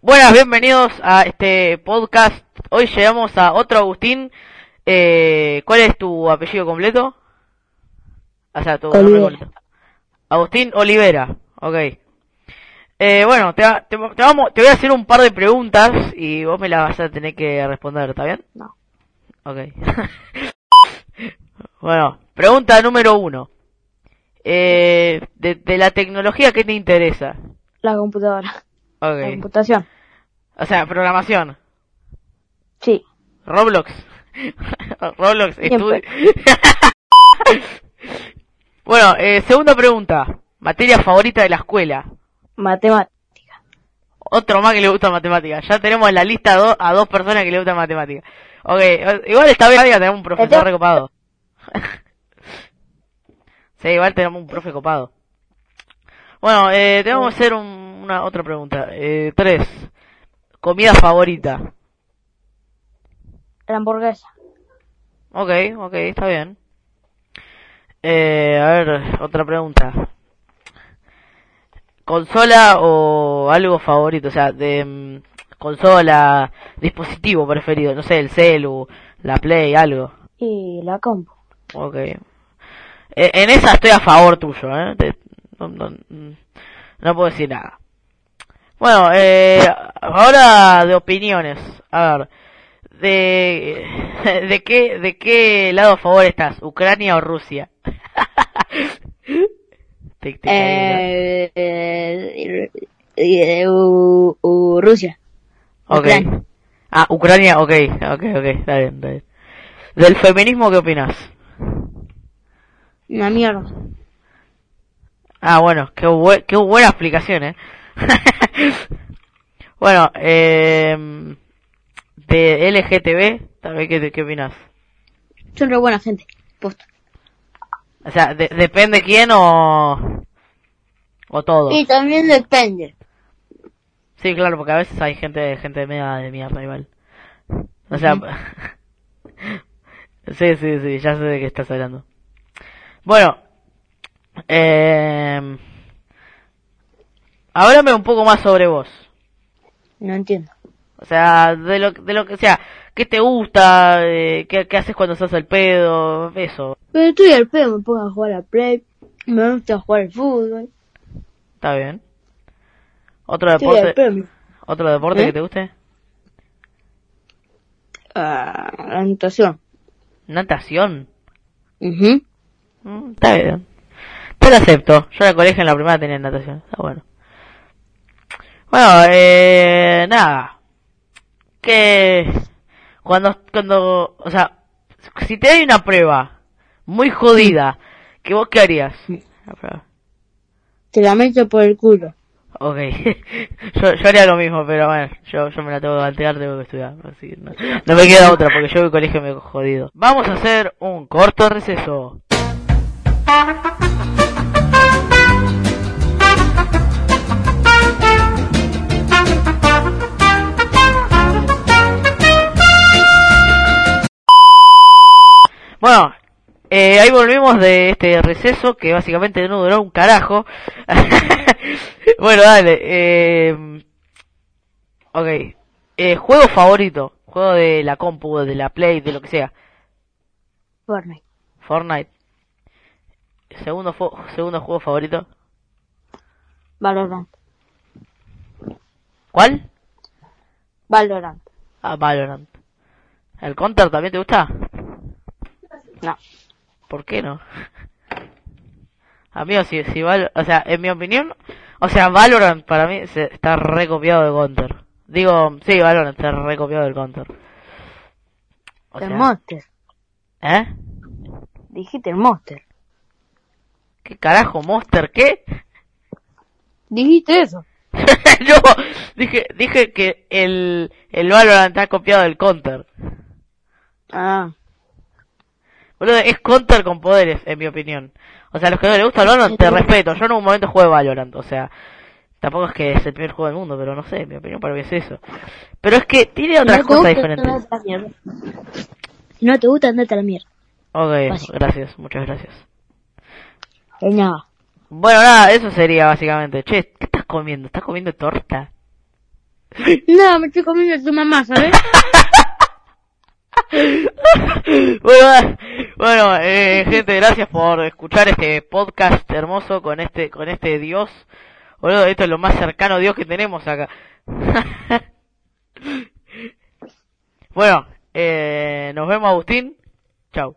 Buenas, bienvenidos a este podcast. Hoy llegamos a otro Agustín. Eh, ¿Cuál es tu apellido completo? O sea, tu nombre completo. Agustín Olivera. Ok. Eh, bueno, te, va- te, te vamos, te voy a hacer un par de preguntas y vos me las vas a tener que responder, ¿está bien? No. Ok. bueno, pregunta número uno. Eh, de, de la tecnología, ¿qué te interesa? La computadora. La Ok. computación. O sea, programación. Sí. Roblox. Roblox Siempre. estudio. bueno, eh, segunda pregunta. Materia favorita de la escuela. Matemática. Otro más que le gusta matemáticas. Ya tenemos en la lista a, do- a dos personas que le gustan matemáticas. Ok, igual esta vez tenemos un profesor recopado. sí, igual tenemos un profe copado. Bueno, eh, tenemos que hacer un- una otra pregunta. Eh, tres. Comida favorita. La hamburguesa. Ok, ok, está bien. Eh, a ver, otra pregunta. ¿Consola o algo favorito? O sea, de mm, consola, dispositivo preferido, no sé, el celu, la Play, algo. Y la compu. Ok. Eh, en esa estoy a favor tuyo, ¿eh? Te- no, no- no puedo decir nada. Bueno, eh, ahora de opiniones. A ver, de, de qué, de qué lado a favor estás, Ucrania o Rusia? Caí, Eh, eh, eh, u- u- Rusia. Ok. Ucrania. Ah, Ucrania, ok, ok, ok, está bien, está bien. Del feminismo, ¿qué opinas? Una mierda. Ah, bueno, qué, bue- qué buena explicación, ¿eh? bueno, eh, de LGTB, también, ¿qué, qué opinas? Son re buena gente. Posta. O sea, de- depende quién o... O todo. Y también depende. Sí, claro, porque a veces hay gente, gente media de mierda igual. O sea... sí, sí, sí, ya sé de qué estás hablando. Bueno, eh... Háblame un poco más sobre vos. No entiendo. O sea, de lo, de lo que sea, ¿qué te gusta? Eh, ¿qué, ¿Qué haces cuando estás al pedo? Eso, Pero estoy al pedo, me pongo a jugar a Play. Me gusta jugar al fútbol. está bien. ¿Otro deporte, otro deporte ¿Eh? que te guste? Ah, la natación. Natación. Ujú. Mm, está bien. Te lo acepto. Yo en el colegio en la primera tenía natación. Está bueno. Bueno, eh, nada. Que cuando, cuando, o sea, si te hay una prueba muy jodida, ¿que vos qué harías? La prueba. Te la meto por el culo. Ok, yo, yo haría lo mismo, pero bueno, yo, yo me la tengo que bantear, tengo que estudiar, así que no, no me queda otra porque yo en el colegio me he jodido. Vamos a hacer un corto receso. Eh, ahí volvimos de este receso que básicamente no duró un carajo. bueno, dale. Eh, ok. Eh, juego favorito. Juego de la compu, de la Play, de lo que sea. Fortnite. Fortnite. Segundo, segundo juego favorito. Valorant. ¿Cuál? Valorant. Ah, Valorant. ¿El Counter también te gusta? No. ¿Por qué no? Amigo, si, si Val- o sea, en mi opinión, o sea, Valorant para mí se, está recopiado de Counter. Digo, sí, Valorant está recopiado del Counter. O el sea, Monster. ¿eh? Dijiste el Monster. ¿Qué carajo, Monster? ¿Qué? Dijiste eso. Yo dije, dije que el, el Valorant está copiado del Counter. Ah. Boludo, es Counter con poderes, en mi opinión. O sea, los que no les gusta Valorant, te respeto. Yo en un momento jugué Valorant, o sea, tampoco es que es el primer juego del mundo, pero no sé, en mi opinión para mí es eso. Pero es que tiene otras no cosas diferentes. Si no te gusta, andate a la mierda. Ok, Fácil. gracias, muchas gracias. De nada. Bueno, nada, eso sería básicamente. Che, ¿qué estás comiendo? ¿Estás comiendo torta? No, me estoy comiendo tu mamá, ¿sabes? bueno, bueno eh, gente, gracias por escuchar este podcast hermoso con este con este Dios. Boludo, esto es lo más cercano a Dios que tenemos acá. bueno, eh, nos vemos Agustín. Chao.